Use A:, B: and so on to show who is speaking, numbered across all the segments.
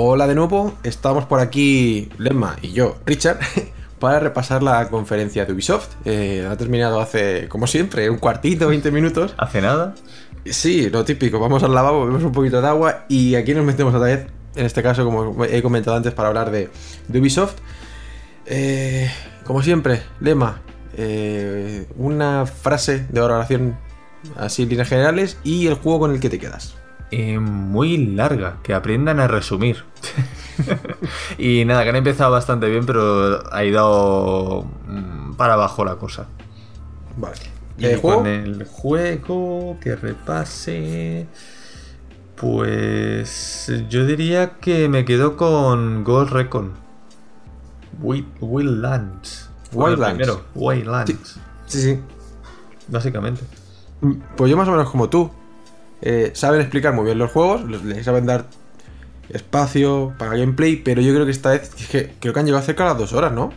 A: Hola de nuevo, estamos por aquí, Lemma y yo, Richard, para repasar la conferencia de Ubisoft. Eh, ha terminado hace, como siempre, un cuartito, 20 minutos.
B: ¿Hace nada?
A: Sí, lo típico, vamos al lavabo, bebemos un poquito de agua y aquí nos metemos otra vez, en este caso, como he comentado antes, para hablar de, Ubisoft. Eh, como siempre, Lema, eh, una frase de oración así en líneas generales y el juego con el que te quedas.
B: Eh, muy larga, que aprendan a resumir. y nada, que han empezado bastante bien, pero ha ido mm, para abajo la cosa.
A: Vale.
B: Y ¿El juego? con el juego que repase. Pues yo diría que me quedo con Ghost Recon. Wildlands.
A: Wildlands.
B: Wildlands.
A: Sí, sí.
B: Básicamente.
A: Pues yo más o menos como tú. Eh, saben explicar muy bien los juegos, les saben dar espacio para gameplay, pero yo creo que esta vez que, creo que han llegado cerca de las dos horas, ¿no?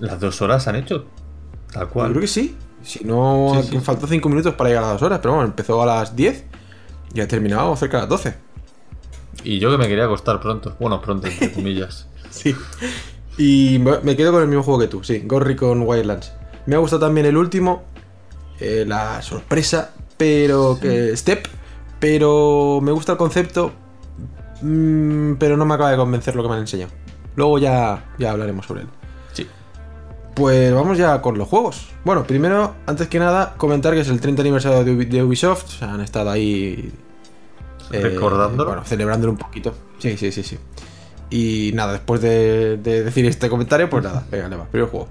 B: Las dos horas han hecho. Tal cual.
A: Yo creo que sí. Si no, faltó cinco minutos para llegar a las dos horas, pero bueno, empezó a las 10 y ha terminado cerca de las 12.
B: Y yo que me quería acostar pronto. Bueno, pronto, entre comillas.
A: sí. Y me quedo con el mismo juego que tú, sí, Gorry con Wildlands. Me ha gustado también el último, eh, la sorpresa, pero que. Step, pero me gusta el concepto, mm, pero no me acaba de convencer lo que me han enseñado. Luego ya, ya hablaremos sobre él.
B: Sí.
A: Pues vamos ya con los juegos. Bueno, primero, antes que nada, comentar que es el 30 aniversario de, Ubisoft. O sea, han estado ahí.
B: Eh, Recordándolo.
A: Bueno, celebrándolo un poquito. Sí, sí, sí, sí. Y nada, después de, decir este comentario, pues nada, venga, le va, primer juego.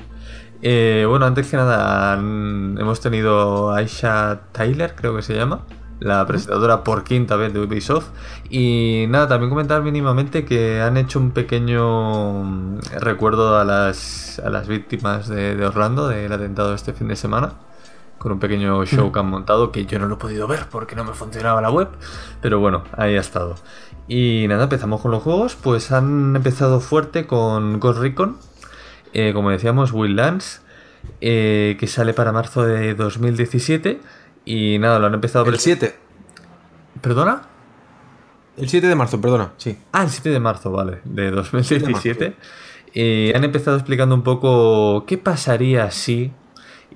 B: Eh, bueno, antes que nada, hemos tenido a Aisha Tyler, creo que se llama la presentadora por quinta vez de Ubisoft. Y nada, también comentar mínimamente que han hecho un pequeño mm, recuerdo a las, a las víctimas de, Orlando del atentado este fin de semana. Con un pequeño show que han montado que yo no lo he podido ver porque no me funcionaba la web. Pero bueno, ahí ha estado. Y nada, empezamos con los juegos. Pues han empezado fuerte con Ghost Recon. Eh, como decíamos, Wildlands. Eh, que sale para marzo de 2017 y nada, lo han empezado...
A: El 7.
B: ¿Perdona?
A: El 7 de marzo, perdona, sí.
B: Ah, el 7 de marzo, vale, de 2017. Y han empezado explicando un poco qué pasaría si...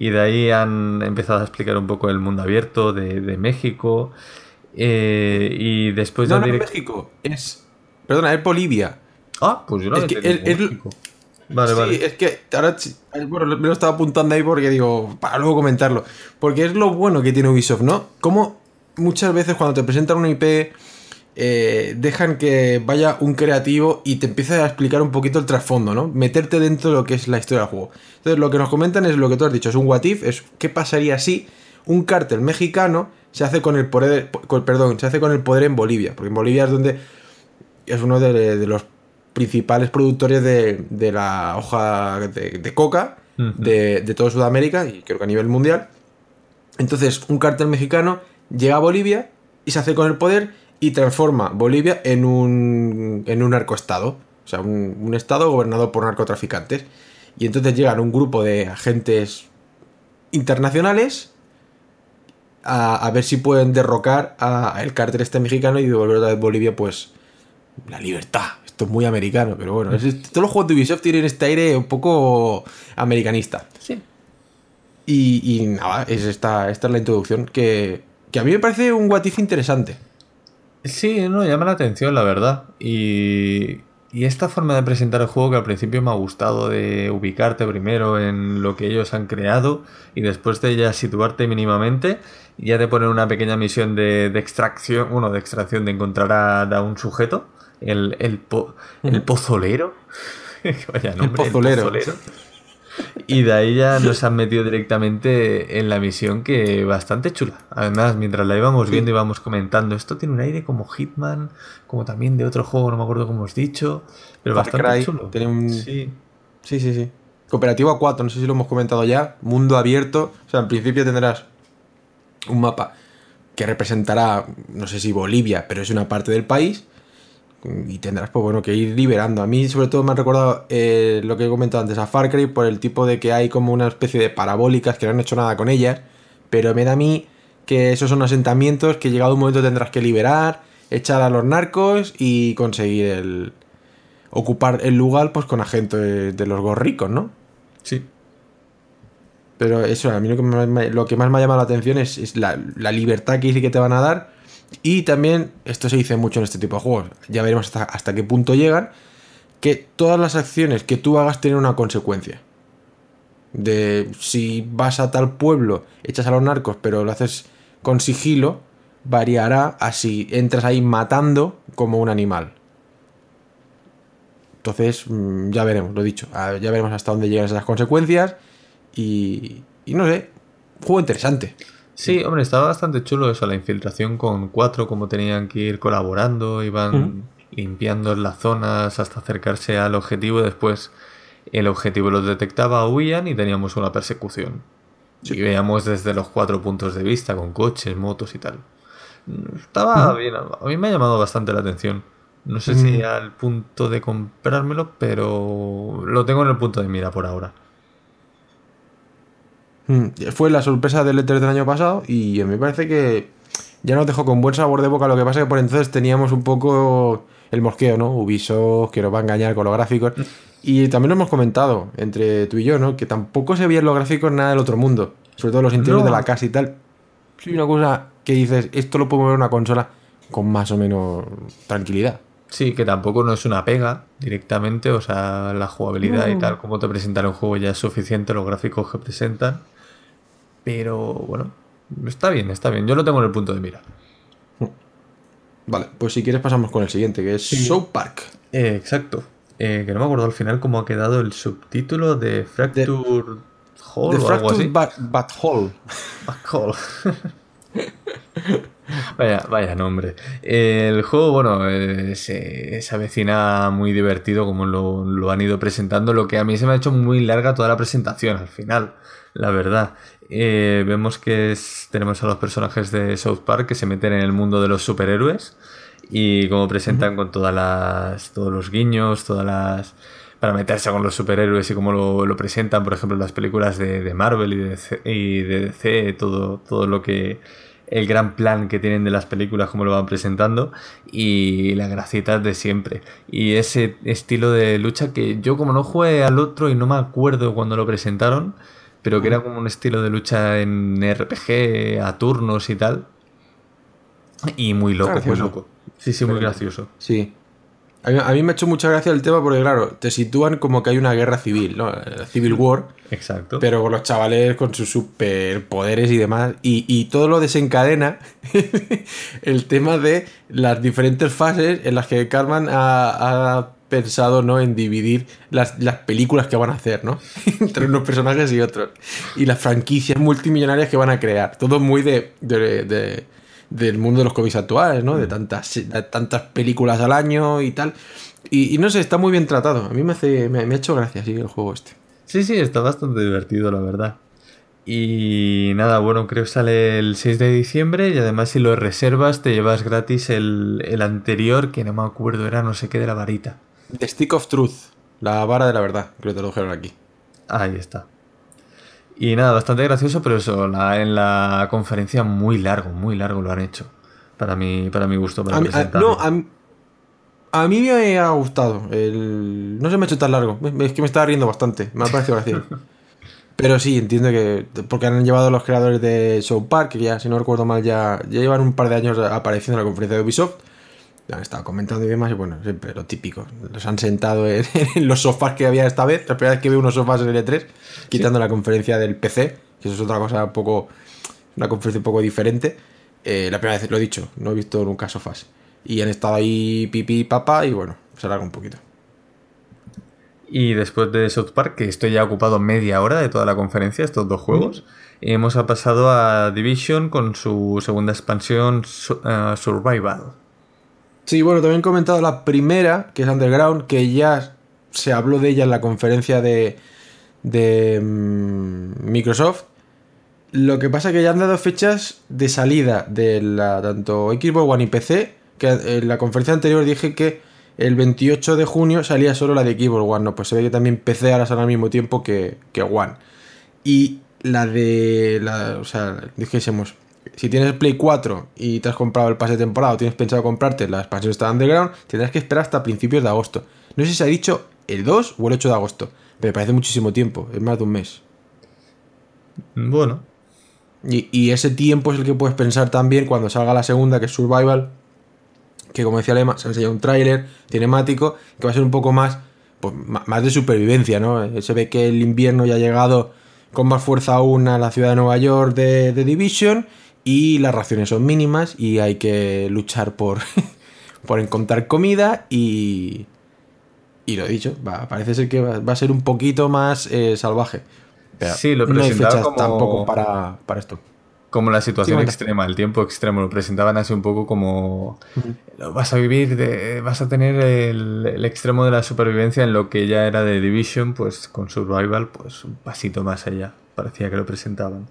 B: Y de ahí han empezado a explicar un poco el mundo abierto de, México. Eh, y después...
A: No, no, México, es... Perdona, es Bolivia.
B: Ah, pues yo lo es que
A: Vale, sí, es que ahora bueno, me lo estaba apuntando ahí porque digo, para luego comentarlo. Porque es lo bueno que tiene Ubisoft, ¿no? Como muchas veces cuando te presentan una IP, eh, dejan que vaya un creativo y te empieza a explicar un poquito el trasfondo, ¿no? Meterte dentro de lo que es la historia del juego. Entonces, lo que nos comentan es lo que tú has dicho, es un what if, es qué pasaría si un cártel mexicano se hace con el poder, perdón, se hace con el poder en Bolivia, porque en Bolivia es donde es uno de los principales productores de, la hoja de, coca de, de todo Sudamérica y creo que a nivel mundial. Entonces, un cártel mexicano llega a Bolivia y se hace con el poder y transforma Bolivia en un, en un narcoestado. O sea, un, estado gobernado por narcotraficantes. Y entonces llegan un grupo de agentes internacionales a, a ver si pueden derrocar al cártel este mexicano y devolver a Bolivia, pues, la libertad, esto es muy americano, pero bueno. todos los juegos de Ubisoft tienen este aire un poco americanista.
B: Sí.
A: Y, nada, es esta, esta es la introducción que, a mí me parece un what interesante.
B: Sí, no, llama la atención, la verdad. Y, y esta forma de presentar el juego que al principio me ha gustado, de ubicarte primero en lo que ellos han creado y después de ya situarte mínimamente, ya te ponen una pequeña misión de, extracción, bueno, de extracción, de encontrar a un sujeto el, el, el pozolero.
A: Vaya el pozolero.
B: Y de ahí ya nos han metido directamente en la misión que bastante chula. Además, mientras la íbamos viendo y íbamos comentando, esto tiene un aire como Hitman, como también de otro juego, no me acuerdo cómo os dicho, pero bastante chulo.
A: Sí. sí, sí, sí. Cooperativo a 4, no sé si lo hemos comentado ya. Mundo abierto. O sea, en principio tendrás un mapa que representará, no sé si Bolivia, pero es una parte del país y tendrás pues bueno que ir liberando. A mí sobre todo me ha recordado eh, lo que he comentado antes a Far Cry por el tipo de que hay como una especie de parabólicas que no han hecho nada con ellas, pero me da a mí que esos son asentamientos que llegado un momento tendrás que liberar, echar a los narcos y conseguir el, ocupar el lugar pues con agentes de, los gorricos, ¿no?
B: Sí.
A: Pero eso, a mí lo que, más me, lo que más me ha llamado la atención es, la, libertad que dice que te van a dar. Y también, esto se dice mucho en este tipo de juegos, ya veremos hasta, qué punto llegan, que todas las acciones que tú hagas tienen una consecuencia. De si vas a tal pueblo, echas a los narcos, pero lo haces con sigilo, variará a si entras ahí matando como un animal. Entonces, mm, ya veremos, lo dicho. Ya veremos hasta dónde llegan esas consecuencias. Y, y no sé, juego interesante.
B: Sí, hombre, estaba bastante chulo eso, la infiltración con cuatro, como tenían que ir colaborando, iban limpiando las zonas hasta acercarse al objetivo. Después el objetivo los detectaba, huían y teníamos una persecución. Y veíamos desde los cuatro puntos de vista, con coches, motos y tal. Estaba bien, a mí me ha llamado bastante la atención. No sé si al punto de comprármelo, pero lo tengo en el punto de mira por ahora.
A: Fue la sorpresa del E3 del año pasado y me parece que ya nos dejó con buen sabor de boca. Lo que pasa es que por entonces teníamos un poco el mosqueo, ¿no? Ubisoft, que nos va a engañar con los gráficos. Y también lo hemos comentado entre tú y yo, ¿no? Que tampoco se veían los gráficos nada del otro mundo. Sobre todo los interiores de la casa y tal. Sí, una cosa que dices, esto lo puedo ver en una consola con más o menos tranquilidad.
B: Sí, que tampoco no es una pega directamente, o sea, la jugabilidad y tal, como te presentan el juego ya es suficiente, los gráficos que presentan. Pero bueno, está bien, está bien. Yo lo tengo en el punto de mira.
A: Vale, pues si quieres pasamos con el siguiente, que es South Park.
B: Eh, exacto. Eh, que no me acuerdo al final cómo ha quedado el subtítulo de Fracture Hall o algo así.
A: Bat Hall.
B: Hall. vaya, vaya nombre. El juego, bueno, eh, se, avecina muy divertido como lo, han ido presentando, lo que a mí se me ha hecho muy larga toda la presentación al final, la verdad. Eh, vemos que tenemos a los personajes de South Park que se meten en el mundo de los superhéroes y como presentan con todas las, todos los guiños, todas las para meterse con los superhéroes y cómo lo, presentan, por ejemplo, las películas de, Marvel y de, y de DC, todo, todo lo que el gran plan que tienen de las películas, como lo van presentando, y la gracita de siempre. Y ese estilo de lucha que yo como no jugué al otro y no me acuerdo cuando lo presentaron, pero que era como un estilo de lucha en RPG, a turnos y tal. Y muy loco, muy loco. Sí, sí, muy gracioso.
A: Sí. A mí, me ha hecho mucha gracia el tema porque, claro, te sitúan como que hay una guerra civil, ¿no? Civil War.
B: Exacto.
A: Pero con los chavales con sus superpoderes y demás. Y, todo lo desencadena el tema de las diferentes fases en las que Carmen ha, pensado, ¿no? En dividir las, películas que van a hacer, ¿no? Entre unos personajes y otros. Y las franquicias multimillonarias que van a crear. Todo muy de del mundo de los cómics actuales, ¿no? De mm. tantas, tantas películas al año y tal. Y, no sé, está muy bien tratado. A mí me, hace, me, ha hecho gracia, sí, el juego este.
B: Sí, sí, está bastante divertido, la verdad. Y nada, bueno, creo que sale el 6 de diciembre y además si lo reservas te llevas gratis el, el anterior, que no me acuerdo, era no sé qué de la varita.
A: The Stick of Truth, la vara de la verdad, creo que te lo dijeron aquí.
B: Ahí está. Y nada, bastante gracioso, pero eso, en la conferencia muy largo, muy largo lo han hecho. Para mí, para mi gusto, para
A: a no, a, mí me ha gustado. no se me ha hecho tan largo. Es que me estaba riendo bastante. Me ha parecido gracioso. pero sí, entiendo que. Porque han llevado los creadores de Show Park, que ya, si no recuerdo mal, ya, ya llevan un par de años apareciendo en la conferencia de Ubisoft han estado comentando y demás, y bueno, siempre lo típico. Los han sentado en, los sofás que había esta vez, la primera vez que veo unos sofás en el E3, quitando la conferencia del PC, que eso es otra cosa un poco, una conferencia un poco diferente. Eh, la primera vez lo he dicho, no he visto nunca sofás. Y han estado ahí pipi y papa, y bueno, se alarga un poquito.
B: Y después de South Park, que estoy ya ocupado media hora de toda la conferencia, estos dos juegos, hemos pasado a Division con su segunda expansión eh, Survival.
A: Sí, bueno, también he comentado la primera, que es Underground, que ya se habló de ella en la conferencia de, de mm, Microsoft. Lo que pasa es que ya han dado fechas de salida de la, tanto Xbox One y PC, que en la conferencia anterior dije que el 28 de junio salía solo la de Xbox One, no, pues se ve que también PC ahora sale al mismo tiempo que, que One. Y la de, la, o sea, dijésemos, si tienes Play 4 y te has comprado el pase de temporada o tienes pensado comprarte la expansión Star Underground, tendrás que esperar hasta principios de agosto. No sé si se ha dicho el 2 o el 8 de agosto, pero me parece muchísimo tiempo, es más de un mes.
B: Bueno.
A: Y, y ese tiempo es el que puedes pensar también cuando salga la segunda, que es Survival, que como decía Lema, se ha enseñado un tráiler cinemático, que va a ser un poco más, pues, más de supervivencia, ¿no? Eh, Se ve que el invierno ya ha llegado con más fuerza aún a la ciudad de Nueva York de, de Division y las raciones son mínimas y hay que luchar por, por encontrar comida y... Y lo he dicho, va, parece ser que va, va a ser un poquito más eh, salvaje. Pero
B: Sí, lo
A: no hay fechas
B: como-
A: tampoco para, para esto.
B: Como la situación
A: Sí,
B: extrema, el tiempo extremo, lo presentaban así un poco como lo vas a vivir, de, vas a tener el, el extremo de la supervivencia en lo que ya era de Division, pues con Survival, pues un pasito más allá, parecía que lo presentaban.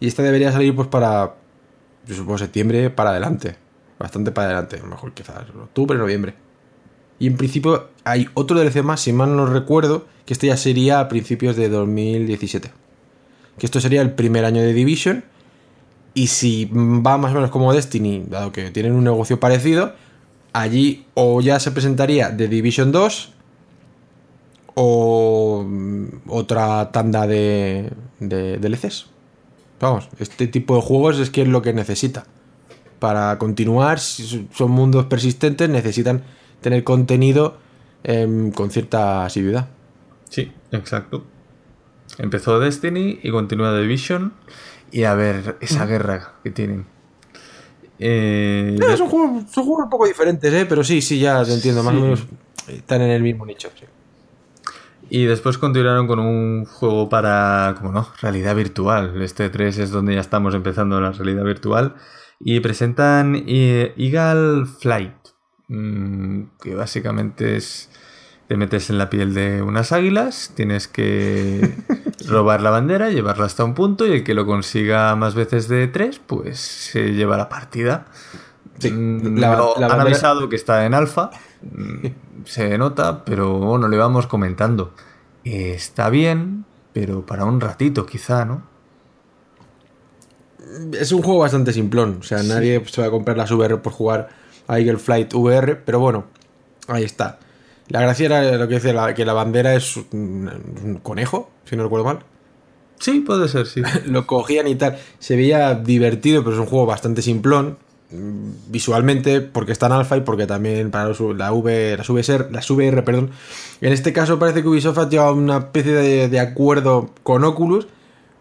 A: Y esta debería salir pues para, yo supongo, septiembre para adelante. Bastante para adelante. A lo mejor quizás octubre, noviembre. Y en principio hay otro DLC más, si mal no recuerdo, que este ya sería a principios de 2017. Que esto sería el primer año de Division. Y si va más o menos como Destiny, dado que tienen un negocio parecido, allí o ya se presentaría The Division 2 o mm, otra tanda de, de DLCs. Vamos, este tipo de juegos es que es lo que necesita. Para continuar, si son mundos persistentes, necesitan tener contenido em, con cierta asiduidad.
B: Sí, exacto. Empezó Destiny y continúa Division. Y a ver esa guerra que tienen. Eh,
A: Eh, son, juegos, son juegos un poco diferentes, ¿eh? pero sí, sí, ya te entiendo. Más o menos están en el mismo nicho. sí.
B: Y después continuaron con un juego para, como no, realidad virtual. Este 3 es donde ya estamos empezando la realidad virtual. Y presentan eh, Eagle Flight, mm, que básicamente es, te metes en la piel de unas águilas, tienes que robar la bandera, llevarla hasta un punto y el que lo consiga más veces de tres, pues se lleva la partida.
A: Sí,
B: Mm,
A: la-
B: lo
A: la
B: han avisado que está en alfa, se nota, pero bueno, le vamos comentando. Eh, Está bien, pero para un ratito quizá, ¿no?
A: Es un juego bastante simplón. O sea, nadie se va a comprar las VR por jugar a Eagle Flight VR, pero bueno, ahí está. La gracia era lo que decía, la- que la bandera es un, un conejo, si no recuerdo mal.
B: Sí, puede ser, sí.
A: Lo cogían y tal. Se veía divertido, pero es un juego bastante simplón. Visualmente, porque está en alfa y porque también para los- la V, las VSR, las VR, perdón. En este caso parece que Ubisoft ha llegado a una especie de, de acuerdo con Oculus.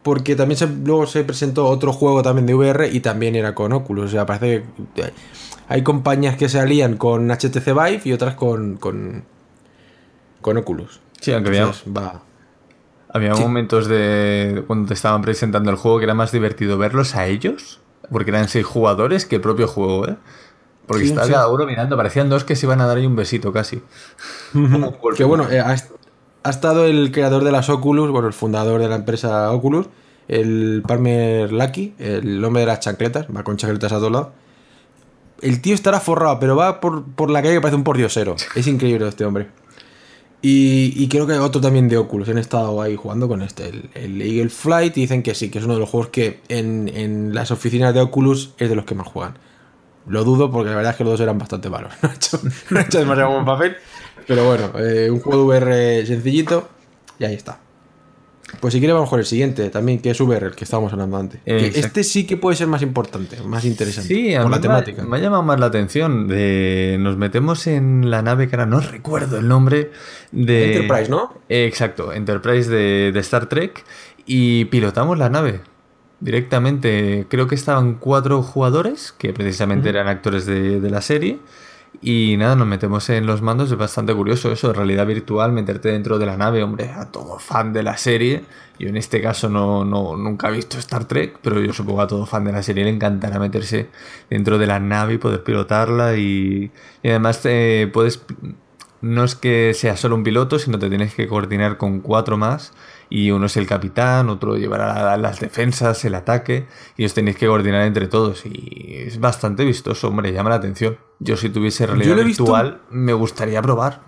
A: Porque también se- luego se presentó otro juego también de VR y también era con Oculus. O sea, parece que hay compañías que se alían con HTC Vive y otras con, con, con Oculus.
B: Sí, aunque había,
A: Entonces, va.
B: había momentos de cuando te estaban presentando el juego que era más divertido verlos a ellos, porque eran seis jugadores que el propio juego, ¿eh? Porque
A: Sí,
B: estaba
A: sí.
B: cada uno mirando, parecían dos que se iban a dar ahí un besito casi.
A: Que bueno, eh, ha estado el creador de las Oculus, bueno, el fundador de la empresa Oculus, el Palmer Lucky, el hombre de las chancletas, va con chancletas a todos lados. El tío estará forrado, pero va por, por la calle que parece un pordiosero. Es increíble este hombre. Y, creo que hay otro también de Oculus. Han estado ahí jugando con este, el, el Eagle Flight. Y dicen que sí, que es uno de los juegos que en, en las oficinas de Oculus es de los que más juegan. Lo dudo porque la verdad es que los dos eran bastante malos. No he hecho, no demasiado buen papel. Pero bueno, eh, un juego de VR sencillito. Y ahí está. Pues si quieres vamos con el siguiente también, que es VR, el que estábamos hablando antes.
B: Eh,
A: Que este sí que puede ser más importante, más interesante.
B: Sí, a
A: por
B: mí
A: la
B: me,
A: temática.
B: ha, me ha llamado más la atención. De, nos metemos en la nave que ahora no recuerdo el nombre de...
A: Enterprise, ¿no?
B: Eh, exacto, Enterprise de, de Star Trek y pilotamos la nave directamente. Creo que estaban cuatro jugadores que precisamente eran actores de, de la serie. Y nada, nos metemos en los mandos. Es bastante curioso eso, realidad virtual, meterte dentro de la nave, hombre, a todo fan de la serie. Yo en este caso no, no nunca he visto Star Trek, pero yo supongo a todo fan de la serie le encantará meterse dentro de la nave y poder pilotarla. Y, y además eh, puedes no es que sea solo un piloto, sino te tienes que coordinar con cuatro más. Y uno es el capitán, otro llevará las defensas, el ataque. Y os tenéis que coordinar entre todos. Y es bastante vistoso, hombre, llama la atención. Yo si tuviese realidad
A: visto-
B: virtual, me gustaría probar.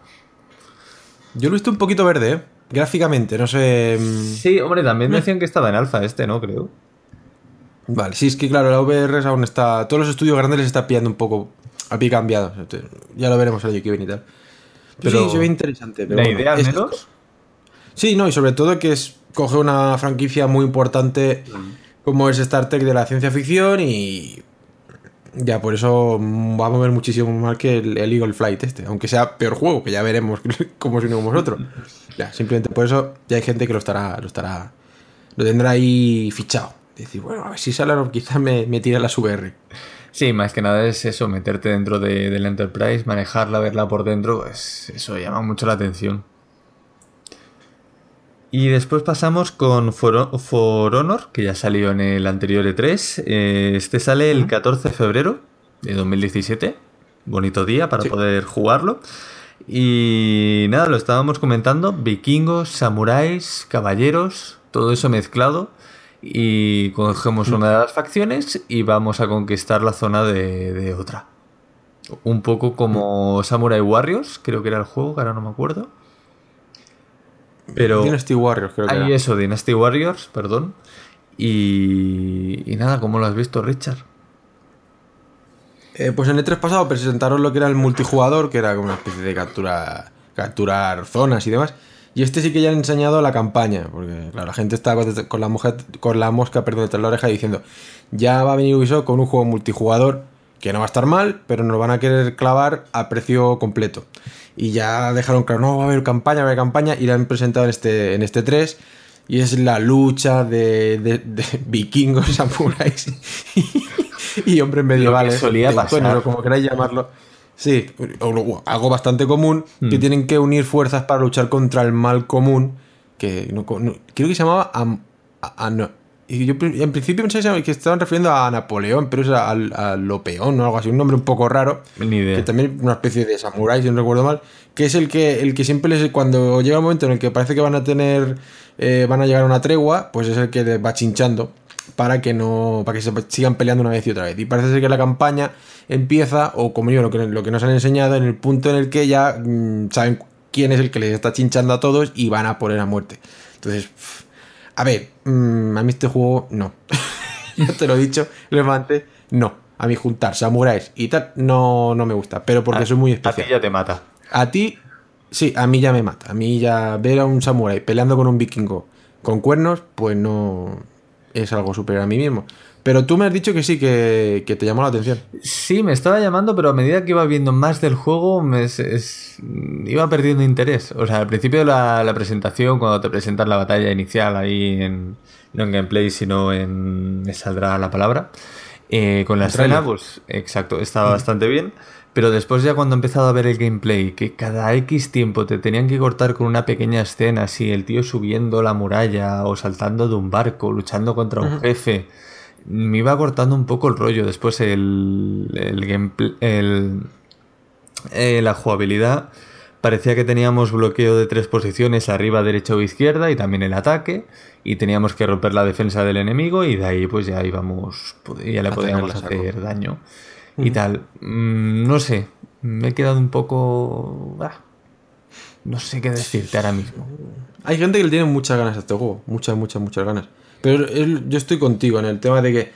A: Yo lo he visto un poquito verde, ¿eh? Gráficamente, no sé. mm,
B: Sí, hombre, también me decían que estaba en alfa este, ¿no? Creo.
A: Vale, sí, es que claro, la VR aún está. Todos los estudios grandes les está pillando un poco a pie cambiado. Ya lo veremos el año que viene y tal. Pero, sí, se ve interesante.
B: ¿La idea al menos?
A: Sí, no, y sobre todo que es coge una franquicia muy importante como es Star Trek de la ciencia ficción y ya por eso va a mover muchísimo más que el, Eagle Flight este, aunque sea peor juego, que ya veremos cómo es uno como otro. Ya, simplemente por eso ya hay gente que lo estará, lo estará, lo tendrá ahí fichado. Decir, bueno, a ver si sale, quizás me, me tira la VR.
B: Sí, más que nada es eso, meterte dentro de, del Enterprise, manejarla, verla por dentro, pues eso llama mucho la atención. Y después pasamos con For, Honor, que ya salió en el anterior E3. Eh, este sale el 14 de febrero de 2017. Bonito día para poder jugarlo. Y nada, lo estábamos comentando. Vikingos, samuráis, caballeros, todo eso mezclado. Y cogemos una de las facciones y vamos a conquistar la zona de, de otra. Un poco como Samurai Warriors, creo que era el juego, que ahora no me acuerdo. Pero
A: Dynasty Warriors, creo que
B: Hay eso, Dynasty Warriors, perdón. Y, y nada, ¿cómo lo has visto, Richard?
A: Eh, pues en el 3 e pasado presentaron lo que era el multijugador, que era como una especie de captura, capturar zonas y demás. Y este sí que ya han enseñado la campaña, porque la gente está con la, mujer, con la mosca perdón, detrás de la oreja diciendo, ya va a venir Ubisoft con un juego multijugador que no va a estar mal, pero nos lo van a querer clavar a precio completo y ya dejaron claro, no, va a haber campaña, va a haber campaña, y la han presentado en este, en este 3, y es la lucha de, de, vikingos, samuráis y, hombres medievales.
B: solía pasar.
A: Bueno, como queráis llamarlo. Sí, algo bastante común, que mm. tienen que unir fuerzas para luchar contra el mal común, que no, creo que se llamaba y yo en principio pensé que estaban refiriendo a Napoleón, pero es a, a, Lopeón o algo así, un nombre un poco raro. Que también una especie de samurái, si no recuerdo mal. Que es el que, el que siempre les. Cuando llega el momento en el que parece que van a tener. Eh, van a llegar a una tregua, pues es el que les va chinchando para que no. para que se sigan peleando una vez y otra vez. Y parece ser que la campaña empieza, o como yo, lo que, lo que nos han enseñado, en el punto en el que ya mm, saben quién es el que les está chinchando a todos y van a poner a muerte. Entonces. A ver, mm, a mí este juego no. ya te lo he dicho, levante, no. A mí juntar samuráis y tal, no, no me gusta, pero porque soy muy especial.
B: A ti ya te mata.
A: A ti, sí, a mí ya me mata. A mí ya ver a un samurái peleando con un vikingo con cuernos, pues no es algo superior a mí mismo. Pero tú me has dicho que sí, que, te llamó la atención.
B: Sí, me estaba llamando, pero a medida que iba viendo más del juego, me iba perdiendo interés. O sea, al principio de la, presentación, cuando te presentan la batalla inicial ahí en, no en gameplay, sino en... me saldrá la palabra. Eh, con la escena, pues exacto, estaba bastante bien. Pero después ya cuando he empezado a ver el gameplay, que cada X tiempo te tenían que cortar con una pequeña escena, así el tío subiendo la muralla o saltando de un barco, luchando contra un jefe me iba cortando un poco el rollo. Después el, el gameplay, el, eh, la jugabilidad parecía que teníamos bloqueo de tres posiciones, arriba, derecha o izquierda, y también el ataque, y teníamos que romper la defensa del enemigo, y de ahí pues ya íbamos, ya le podíamos hacer daño. Y tal. Mm, no sé, me he quedado un poco... Ah, no sé qué decirte ahora mismo.
A: Hay gente que le tiene muchas ganas a este juego, muchas, muchas, muchas ganas. Pero yo estoy contigo en el tema de que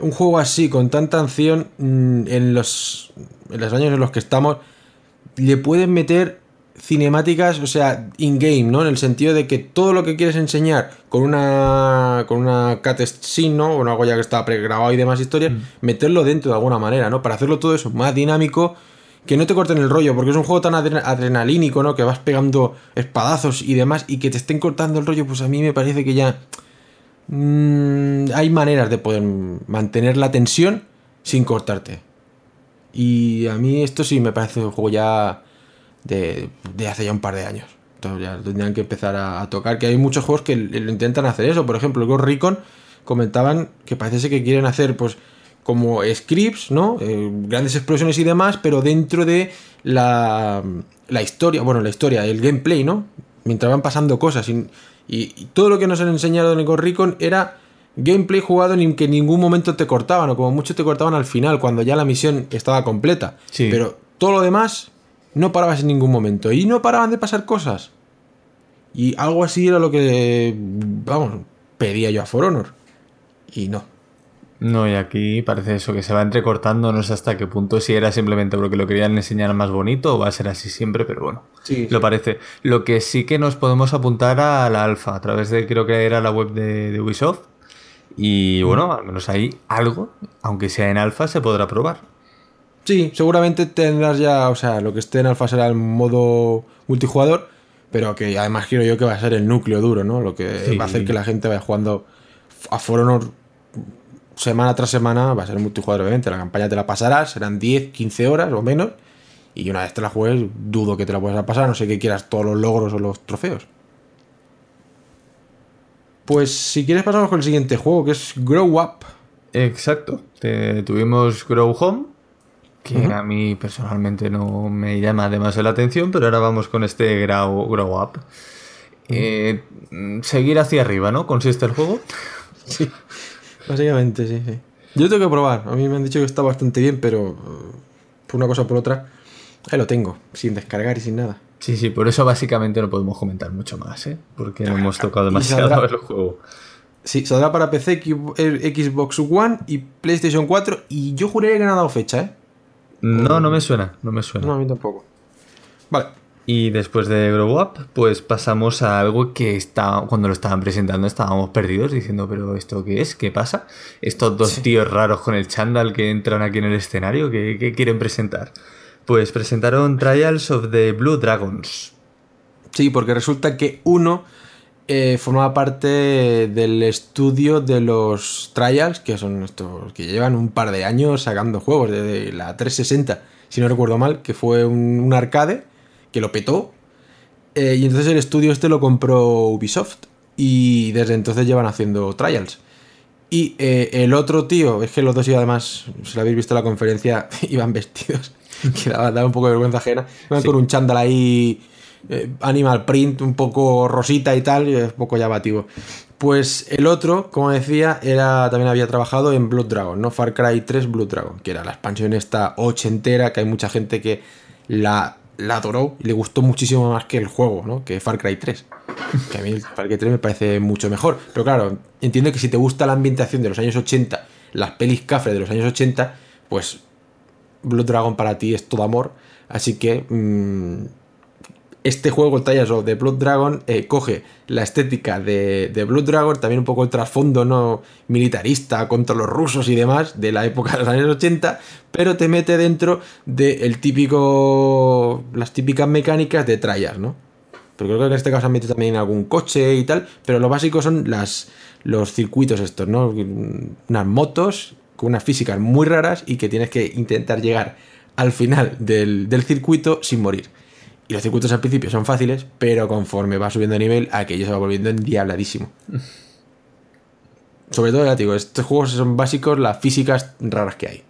A: un juego así, con tanta acción, mm, en los, en los años en los que estamos, le pueden meter cinemáticas, o sea, in-game, ¿no? En el sentido de que todo lo que quieres enseñar con una con una scene, ¿no? O algo ya que está pregrabado y demás historias, mm. meterlo dentro de alguna manera, ¿no? Para hacerlo todo eso más dinámico, que no te corten el rollo, porque es un juego tan adrenalínico, ¿no? Que vas pegando espadazos y demás, y que te estén cortando el rollo, pues a mí me parece que ya Mm, hay maneras de poder mantener la tensión sin cortarte. Y a mí esto sí me parece un juego ya de, hace ya un par de años. Entonces ya tendrían que empezar a, tocar. Que hay muchos juegos que lo intentan hacer eso. Por ejemplo, Ghost Recon comentaban que parece que quieren hacer pues como scripts, ¿no? Eh, grandes explosiones y demás, pero dentro de la, la historia, bueno, la historia, el gameplay, ¿no? Mientras van pasando cosas. Y, todo lo que nos han enseñado en el Ghost Recon era gameplay jugado en que en ningún momento te cortaban, o como mucho te cortaban al final, cuando ya la misión estaba completa. Pero todo lo demás no parabas en ningún momento. Y no paraban de pasar cosas. Y algo así era lo que, vamos, pedía yo a For Honor. Y no.
B: No, y aquí parece eso, que se va entrecortando, no sé hasta qué punto, si era simplemente porque lo querían enseñar más bonito o va a ser así siempre, pero bueno,
A: Sí,
B: lo
A: sí.
B: parece. Lo que sí que nos podemos apuntar a la alfa, a través de, creo que era la web de, de Ubisoft, y bueno, al menos ahí algo, aunque sea en alfa, se podrá probar.
A: Sí, seguramente tendrás ya, o sea, lo que esté en alfa será el modo multijugador, pero que además quiero yo que va a ser el núcleo duro, ¿no? Lo que
B: Sí.
A: va a hacer que la gente vaya jugando a For Honor semana tras semana, va a ser multijugador, obviamente. La campaña te la pasarás, serán 10, 15 horas o menos, y una vez te la juegues, dudo que te la puedas pasar, no sé que quieras todos los logros o los trofeos. Pues si quieres pasamos con el siguiente juego, que es Grow Up.
B: Exacto. Te- tuvimos Grow Home, que a mí personalmente no me llama demasiado la atención, pero ahora vamos con este Grow, grow Up. Eh, seguir hacia arriba, ¿no? Consiste el juego.
A: Sí, básicamente, sí, sí. Yo tengo que probar. A mí me han dicho que está bastante bien, pero eh, por una cosa o por otra, ahí lo tengo, sin descargar y sin nada.
B: Sí, sí, por eso básicamente no podemos comentar mucho más, ¿eh? Porque no hemos tocado demasiado
A: saldrá-
B: el juego.
A: Sí, saldrá para PC, Xbox- eh, Xbox One y PlayStation 4. Y yo juraría que no ha dado fecha, ¿eh?
B: No, no me suena, no me suena.
A: No, a mí tampoco. Vale.
B: Y después de Grow Up, pues pasamos a algo que está, cuando lo estaban presentando estábamos perdidos diciendo, pero ¿esto qué es? ¿Qué pasa? Estos dos tíos raros con el chándal que entran aquí en el escenario, ¿qué, qué quieren presentar? Pues presentaron Trials of the Blue Dragons.
A: Sí, porque resulta que uno eh, formaba parte del estudio de los Trials, que son estos que llevan un par de años sacando juegos desde la 360, si no recuerdo mal, que fue un, un arcade que lo petó. eh, y entonces el estudio este lo compró Ubisoft. Y desde entonces llevan haciendo Trials. Y eh, el otro tío, es que los dos, y además, si lo habéis visto en la conferencia, iban vestidos, que daba, daba un poco de vergüenza ajena. Iban
B: Sí.
A: con un chándal ahí, eh, animal print, un poco rosita y tal, y es un poco llamativo. Pues el otro, como decía, era también había trabajado en Blood Dragon, ¿no? Far Cry 3 Blood Dragon, que era la expansión esta ochentera, que hay mucha gente que la, la adoró y le gustó muchísimo más que el juego, ¿no? Que Far Cry 3. Que a mí Far Cry 3 me parece mucho mejor. Pero claro, entiendo que si te gusta la ambientación de los años 80, las pelis cafre de los años 80, pues Blood Dragon para ti es todo amor. Así que mm, este juego, el Trials of Blood Dragon, eh, coge la estética de, de Blood Dragon, también un poco el trasfondo no militarista contra los rusos y demás de la época de los años 80, pero te mete dentro del típico. Las típicas mecánicas de Trials, ¿no? Pero creo que en este caso han metido también algún coche y tal, pero lo básico son los circuitos estos, ¿no? Unas motos con unas físicas muy raras y que tienes que intentar llegar al final del, circuito sin morir. Y los circuitos al principio son fáciles, pero conforme va subiendo de nivel, aquello se va volviendo endiabladísimo. Sobre todo, ya digo, estos juegos son básicos las físicas raras que hay.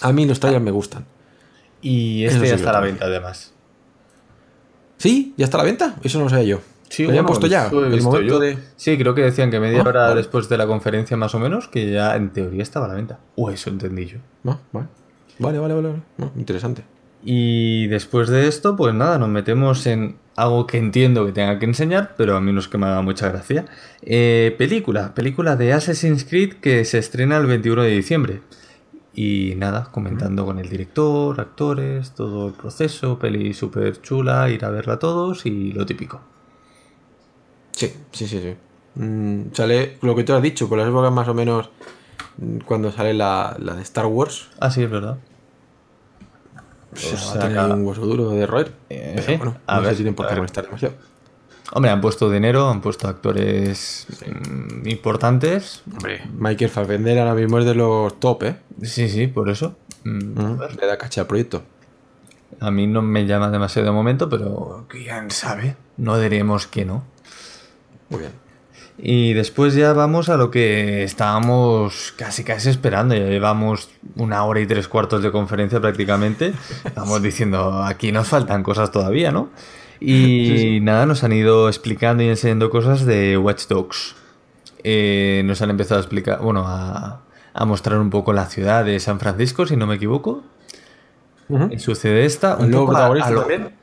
A: A mí los trailers me gustan.
B: Y este ya está a la venta además.
A: ¿Sí? ¿Ya está a la venta? Eso no lo sabía yo.
B: Sí,
A: ¿Lo habían
B: bueno,
A: puesto ya? El momento
B: yo.
A: de...
B: Sí, creo que decían que media
A: Ah,
B: hora
A: vale.
B: después de la conferencia más o menos, que ya en teoría estaba a la venta. O eso entendí yo.
A: No, vale. Vale, vale, vale. vale. No, interesante.
B: Y después de esto, pues nada, nos metemos en algo que entiendo que tenga que enseñar, pero a mí no es que me haga mucha gracia. Eh, película, película de Assassin's Creed que se estrena el 21 de diciembre. Y nada, comentando con el director, actores, todo el proceso, peli súper chula, ir a verla todos y lo típico.
A: Sí, sí, sí, sí. Mm, sale lo que tú has dicho, por las épocas más o menos mm, cuando sale la, la de Star Wars.
B: Ah, sí, es verdad. O
A: va a tener un hueso duro de roer.
B: Eh,
A: pero bueno,
B: a
A: no
B: ver,
A: se tienen por
B: a
A: qué molestar demasiado.
B: Hombre, han puesto dinero, han puesto actores mm, importantes.
A: Hombre, Michael Fassbender ahora mismo es de los top, ¿eh?
B: Sí, sí, por eso. Mm, a ver.
A: Le da caché al proyecto.
B: A mí no me llama demasiado de momento, pero quién sabe. No diremos que no.
A: Muy bien.
B: Y después ya vamos a lo que estábamos casi casi esperando. Ya llevamos una hora y tres cuartos de conferencia prácticamente. Estamos diciendo, aquí nos faltan cosas todavía, ¿no? Y nada, nos han ido explicando y enseñando cosas de Watch Dogs. Eh, nos han empezado a explicar, bueno, a, a mostrar un poco la ciudad de San Francisco, si no me equivoco. Y sucede esta.
A: ¿El nuevo
B: poco a-
A: protagonista
B: a lo-
A: también?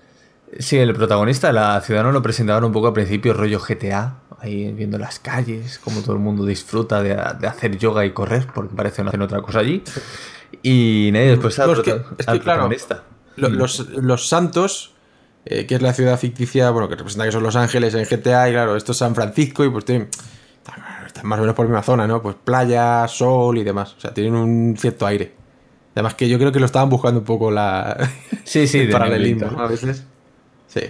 B: Sí, el protagonista, la ciudad nos lo presentaban un poco al principio, rollo GTA, ahí viendo las calles, como todo el mundo disfruta de, hacer yoga y correr, porque parece que no hacen otra cosa allí. Y nadie después al,
A: es que, protagonista. los, los, santos, eh, que es la ciudad ficticia, bueno, que representa que son Los Ángeles en GTA, y claro, esto es San Francisco, y pues tienen, están más o menos por la misma zona, ¿no? Pues playa, sol y demás. O sea, tienen un cierto aire. Además que yo creo que lo estaban buscando un poco la...
B: Sí, sí,
A: el paralelismo, a veces. Sí.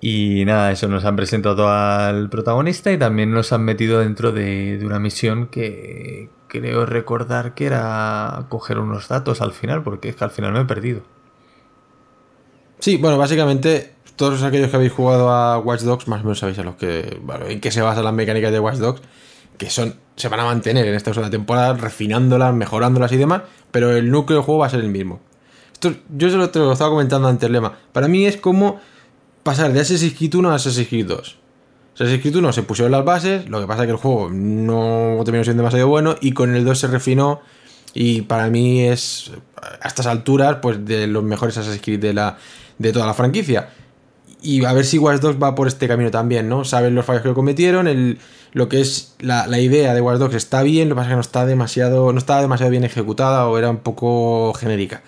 B: Y nada, eso nos han presentado al protagonista y también nos han metido dentro de, una misión que creo recordar que era coger unos datos al final, porque es que al final me he perdido.
A: Sí, bueno, básicamente todos aquellos que habéis jugado a Watch Dogs más o menos sabéis a los que, en qué se basan las mecánicas de Watch Dogs, que son se van a mantener en esta segunda temporada, refinándolas, mejorándolas y demás, pero el núcleo del juego va a ser el mismo. Esto, yo se lo, te lo estaba comentando antes, Lema. Para mí es como pasar de Assassin's Creed 1 a Assassin's Creed 2. Assassin's Creed 1 se pusieron las bases, lo que pasa es que el juego no terminó siendo demasiado bueno y con el 2 se refinó y para mí es a estas alturas pues de los mejores Assassin's Creed de, la, de toda la franquicia. Y a ver si Watch Dogs va por este camino también, ¿no? Saben los fallos que cometieron, el, lo que es la, idea de Watch Dogs está bien, lo que pasa es que no está demasiado, no estaba demasiado bien ejecutada o era un poco genérica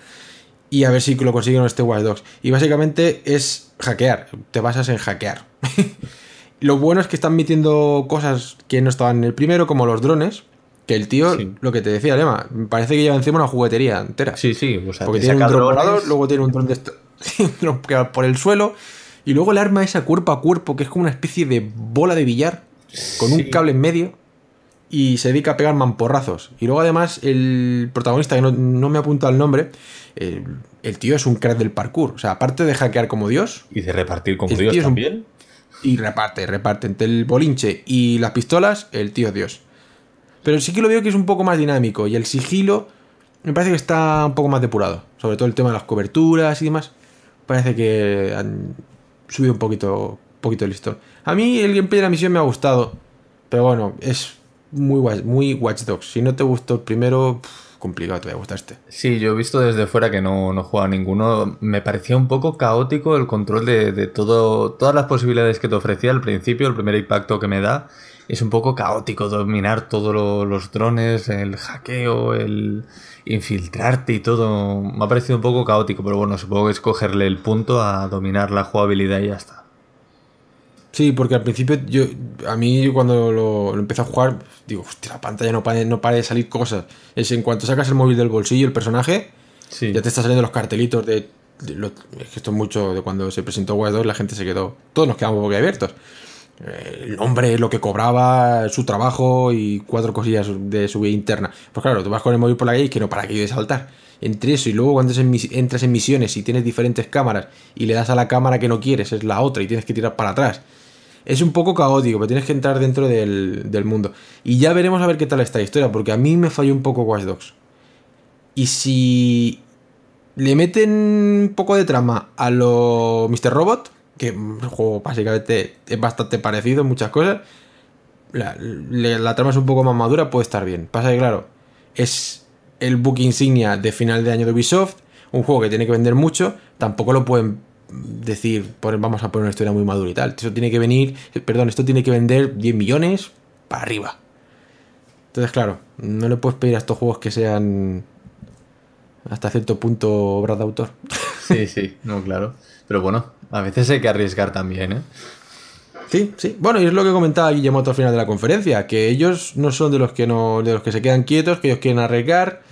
A: y a ver si lo consiguen en este Watch Dogs. Y básicamente es hackear, te basas en hackear. lo bueno es que están metiendo cosas que no estaban en el primero, como los drones. Que el tío, lo que te decía, Lema, parece que lleva encima una juguetería entera.
B: Sí, sí,
A: o sea, porque tiene un dron luego tiene un dron de por el suelo, y luego el arma esa cuerpo a cuerpo, que es como una especie de bola de billar, con un cable en medio, y se dedica a pegar mamporrazos. Y luego además el protagonista, que no, no me apunta el nombre, el, tío es un crack del parkour. O sea, aparte de hackear como Dios.
B: Y de repartir como Dios también.
A: y reparte, reparte. Entre el bolinche y las pistolas, el tío es Dios. Pero sí que lo veo que es un poco más dinámico. Y el sigilo me parece que está un poco más depurado. Sobre todo el tema de las coberturas y demás. Parece que han subido un poquito, poquito el listón. A mí el gameplay de la misión me ha gustado. Pero bueno, es muy, muy Watch Dogs. Si no te gustó el primero complicado te va a gustar este.
B: Sí, yo he visto desde fuera que no, no juega ninguno. Me parecía un poco caótico el control de, todo, todas las posibilidades que te ofrecía al principio, el primer impacto que me da. Es un poco caótico dominar todos los drones, el hackeo, el infiltrarte y todo. Me ha parecido un poco caótico, pero bueno, supongo que es cogerle el punto a dominar la jugabilidad y ya está.
A: Sí, porque al principio yo a mí cuando lo, empecé a jugar, digo, hostia, la pantalla no para, no para de salir cosas. Es en cuanto sacas el móvil del bolsillo, el personaje, ya te están saliendo los cartelitos de... es que esto es mucho de cuando se presentó Watch 2, la gente se quedó... Todos nos quedamos abiertos. Eh, el nombre, lo que cobraba, su trabajo y cuatro cosillas de su vida interna. Pues claro, tú vas con el móvil por la calle y que no para que de saltar. Entre eso y luego cuando entras en misiones y tienes diferentes cámaras y le das a la cámara que no quieres, es la otra y tienes que tirar para atrás es un poco caótico, pero tienes que entrar dentro del, mundo. Y ya veremos a ver qué tal está la historia, porque a mí me falló un poco Watch Dogs. Y si le meten un poco de trama a lo Mr. Robot, que el juego básicamente es bastante parecido en muchas cosas, la, trama es un poco más madura, puede estar bien. Pasa que, claro, es el book insignia de final de año de Ubisoft, un juego que tiene que vender mucho, tampoco lo pueden decir, vamos a poner una historia muy madura y tal. Eso tiene que venir, perdón, esto tiene que vender 10 millones para arriba. Entonces, claro, no le puedes pedir a estos juegos que sean hasta cierto punto obras de autor.
B: Sí, sí, no, claro. Pero bueno, a veces hay que arriesgar también, ¿eh?
A: Sí, sí. Bueno, y es lo que comentaba Guillermo al final de la conferencia, que ellos no son de los que no, de los que se quedan quietos, que ellos quieren arriesgar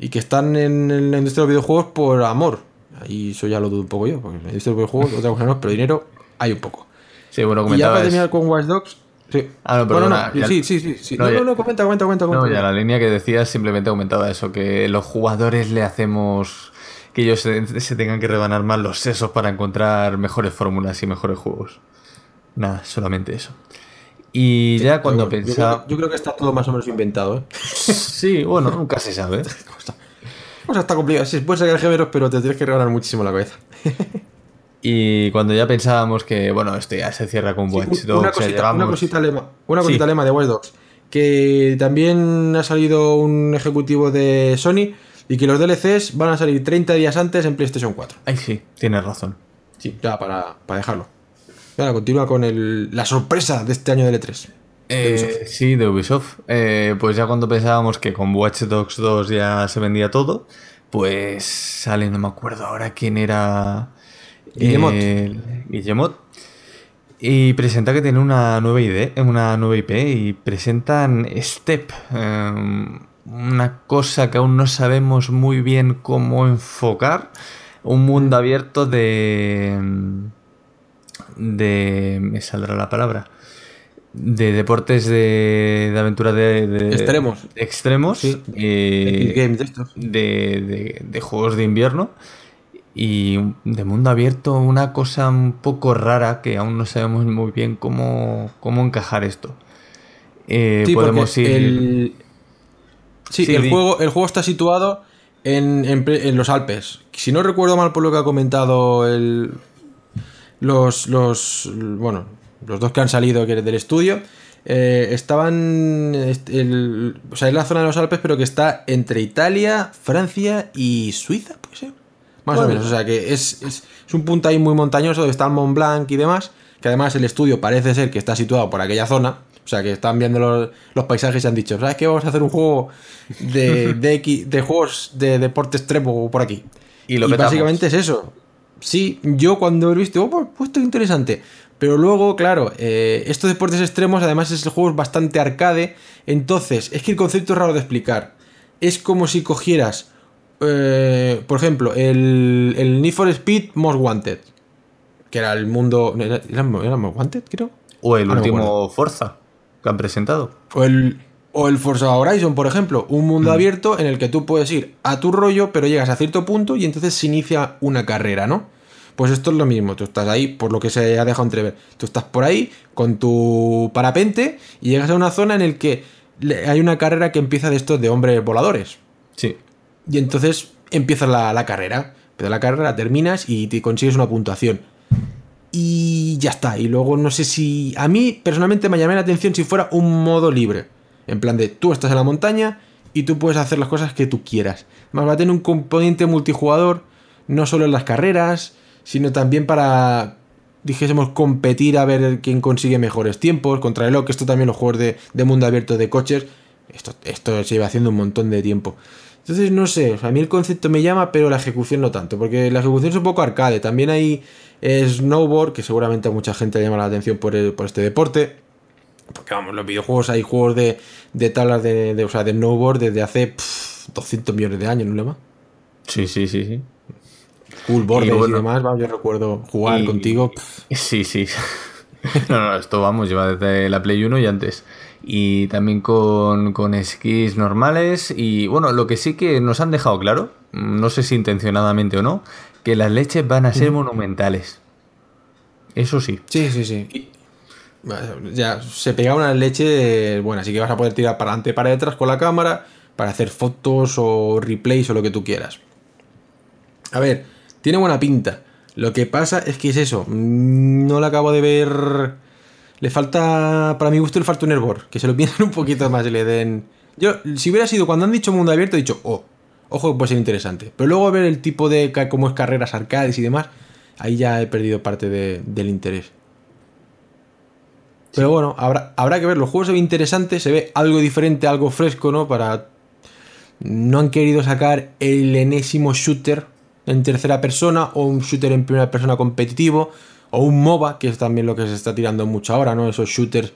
A: y que están en la industria de los videojuegos por amor, y eso ya lo dudo un poco yo, porque me visto el juego, otra cosa no, pero dinero hay un poco.
B: Sí, bueno,
A: Y ya para terminar con Watch Dogs. Sí.
B: Ah, no, pero
A: no, sí, sí, sí, sí. No, no, no, comenta, comenta, comenta.
B: No, ya la línea que decías simplemente comentaba eso, que los jugadores le hacemos que ellos se, tengan que rebanar más los sesos para encontrar mejores fórmulas y mejores juegos. Nada, solamente eso. Y ya cuando pensaba...
A: Yo, creo que está todo más o menos inventado, ¿eh?
B: sí, bueno, nunca se sabe.
A: O sea, está complicado. Sí, puedes sacar gemelos, pero te tienes que regalar muchísimo la cabeza.
B: y cuando ya pensábamos que, bueno, esto ya se cierra con Watch Dogs.
A: Una cosita, una cosita lema, una cosita lema de Watch Dogs. Que también ha salido un ejecutivo de Sony y que los DLCs van a salir 30 días antes en PlayStation 4.
B: Ay, sí, tienes razón.
A: Sí, ya para, para dejarlo. Claro, continúa con el, la sorpresa de este año de E3.
B: Eh, sí, de Ubisoft. Eh, pues ya cuando pensábamos que con Watch Dogs 2 ya se vendía todo, pues sale, no me acuerdo ahora quién era.
A: Guillemot.
B: eh, Guillemot. Y presenta que tiene una nueva idea, una nueva IP, y presentan Step, eh, una cosa que aún no sabemos muy bien cómo enfocar, un mundo abierto de... de... me saldrá la palabra. De deportes de, de aventura de, de-
A: Extremos.
B: de extremos.
A: Sí.
B: eh,
A: Games de estos.
B: de, juegos de invierno y de mundo abierto una cosa un poco rara que aún no sabemos muy bien cómo, cómo encajar esto. Eh,
A: Sí,
B: podemos ir...
A: el, sí,
B: Sí,
A: el, juego, el juego está situado en, en los Alpes. Si no recuerdo mal por lo que ha comentado el, los, los, bueno, los dos que han salido del estudio, eh, estaban, el- o sea, es la zona de los Alpes, pero que está entre Italia, Francia y Suiza, puede ser. Más o menos, o sea que es, es, es un punto ahí muy montañoso donde está el Mont Blanc y demás, que además el estudio parece ser que está situado por aquella zona, o sea que están viendo los, los paisajes y han dicho, ¿sabes qué? Vamos a hacer un juego de, de, de juegos de deporte extremo por aquí.
B: Y lo
A: básicamente es eso. Sí, yo cuando lo he visto, oh, pues, esto es interesante. Pero luego, claro, eh, estos deportes extremos, además, es el juego es bastante arcade. Entonces, es que el concepto es raro de explicar. Es como si cogieras, eh, por ejemplo, el, el Need for Speed Most Wanted. Que era el mundo. ¿Era, era, era Most Wanted, creo?
B: O el
A: Ah, no
B: último Forza que han presentado.
A: O el, o el Forza Horizon, por ejemplo, un mundo
B: Mm.
A: abierto en el que tú puedes ir a tu rollo, pero llegas a cierto punto y entonces se inicia una carrera, ¿no? Pues esto es lo mismo, tú estás ahí, por lo que se ha dejado entrever, tú estás por ahí con tu parapente y llegas a una zona en el que hay una carrera que empieza de estos de hombres voladores.
B: Sí.
A: Y entonces empieza la, la carrera. Pero la carrera terminas y te consigues una puntuación. Y ya está. Y luego no sé si. A mí personalmente me llamé la atención si fuera un modo libre. En plan de tú estás en la montaña y tú puedes hacer las cosas que tú quieras. Más va a tener un componente multijugador, no solo en las carreras, sino también para, dijésemos, competir a ver quién consigue mejores tiempos contra el que esto también los juegos de, de mundo abierto de coches. Esto, esto se lleva haciendo un montón de tiempo. Entonces, no sé, a mí el concepto me llama, pero la ejecución no tanto, porque la ejecución es un poco arcade. También hay snowboard, que seguramente a mucha gente le llama la atención por, el- por este deporte. Porque vamos, los videojuegos hay juegos de, de tablas de, de, o sea, de snowboard desde hace pff, 200 millones de años, ¿no, Lema?
B: Sí, sí, sí, sí.
A: Cool Borders y,
B: bueno,
A: demás, vamos, yo recuerdo jugar
B: y-
A: contigo. pff,
B: Sí, sí. No, no, esto vamos, lleva desde la Play 1 y antes. Y también con, con esquís normales. Y bueno, lo que sí que nos han dejado claro, no sé si intencionadamente o no, que las leches van a ser monumentales. Eso sí.
A: Sí, sí, sí. Bueno, Ya, se pega una leche buena, así que vas a poder tirar para adelante y para detrás con la cámara para hacer fotos o replays o lo que tú quieras. A ver, tiene buena pinta. Lo que pasa es que es eso, mm, no la acabo de ver. Le falta, para mi gusto, le falta un hervor, que se lo piensen un poquito más y le den. Yo, si hubiera sido cuando han dicho mundo abierto, he dicho, oh, ojo que puede ser interesante. Pero luego ver el tipo de cómo es carreras arcades y demás, ahí ya he perdido parte de- del interés. Pero bueno, habrá, habrá que ver. Los juegos se ve interesante, se ve algo diferente, algo fresco, ¿no? Para. No han querido sacar el enésimo shooter en tercera persona o un shooter en primera persona competitivo o un MOBA, que es también lo que se está tirando mucho ahora, ¿no? Esos shooters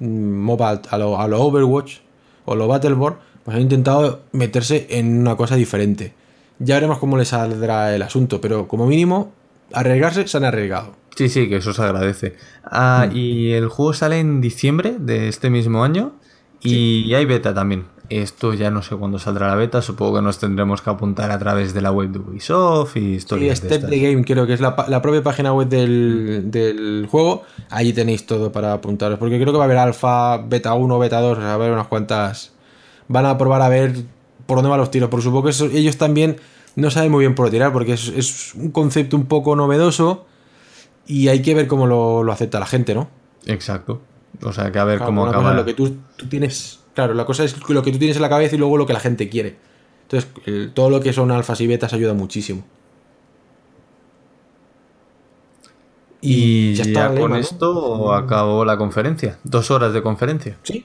A: mm, MOBA a lo, a lo Overwatch o lo Battleborn, pues han intentado meterse en una cosa diferente. Ya veremos cómo les saldrá el asunto, pero como mínimo, arriesgarse se han arriesgado.
B: Sí, sí, que eso se agradece. Ah, y el juego sale en diciembre de este mismo año. Y hay beta también. Esto ya no sé cuándo saldrá la beta. Supongo que nos tendremos que apuntar a través de la web de Ubisoft y
A: Sí,
B: historias de
A: Step
B: estas.
A: the Game, creo que es la propia página web del, del juego. Allí tenéis todo para apuntaros. Porque creo que va a haber alfa, beta 1, beta 2, o sea, va a haber unas cuantas. Van a probar a ver por dónde van los tiros. Por supuesto que eso- ellos también no saben muy bien por tirar, porque es, es un concepto un poco novedoso. Y hay que ver cómo lo, lo acepta la gente, ¿no?
B: Exacto. O sea, que a ver
A: Claro,
B: cómo acaba.
A: lo que tú, tú tienes. Claro, la cosa es lo que tú tienes en la cabeza y luego lo que la gente quiere. Entonces, el- todo lo que son alfas y betas ayuda muchísimo.
B: Y, ya, está, con esto acabó la conferencia. Dos horas de conferencia.
A: Sí.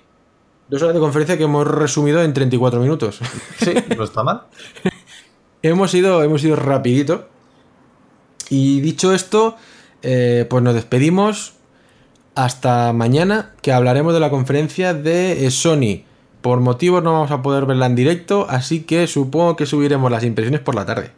A: Dos horas de conferencia que hemos resumido en 34 minutos.
B: Sí, no está mal.
A: hemos, ido, hemos ido rapidito. Y dicho esto, eh, pues nos despedimos. Hasta mañana, que hablaremos de la conferencia de eh, Sony. Por motivos no vamos a poder verla en directo, así que supongo que subiremos las impresiones por la tarde.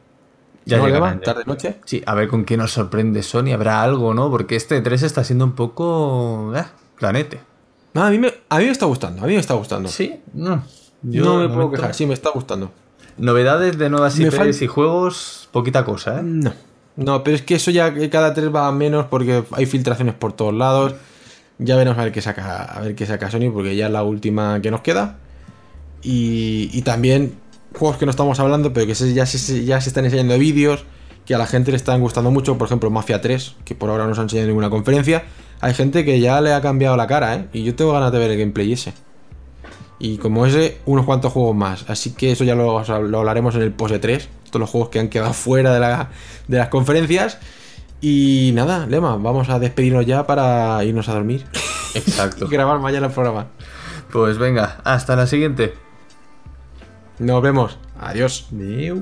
B: Ya ¿No ¿Tarde noche? Sí, a ver con qué nos sorprende Sony. Habrá algo, ¿no? Porque este 3 está siendo un poco. Eh, planete.
A: A, mí me, a mí me está gustando. A mí me está gustando.
B: Sí,
A: no. Yo no me puedo quejar. Sí, me está gustando.
B: Novedades de nuevas IPs y juegos, poquita cosa, ¿eh?
A: No. No, pero es que eso ya cada 3 va a menos porque hay filtraciones por todos lados. Ya veremos a ver qué saca, a ver qué saca Sony, porque ya es la última que nos queda. Y, y también juegos que no estamos hablando, pero que ya se, ya se están enseñando vídeos que a la gente le están gustando mucho. Por ejemplo, Mafia 3, que por ahora no se ha enseñado en ninguna conferencia. Hay gente que ya le ha cambiado la cara, ¿eh? Y yo tengo ganas de ver el gameplay ese. Y como ese, unos cuantos juegos más. Así que eso ya lo, hablaremos en el Pose 3. Estos los juegos que han quedado fuera de, la, de las conferencias. Y nada, Lema, vamos a despedirnos ya para irnos a dormir.
B: Exacto.
A: y grabar mañana el programa.
B: Pues venga, hasta la siguiente.
A: Nos vemos. Adiós.
B: Adiós.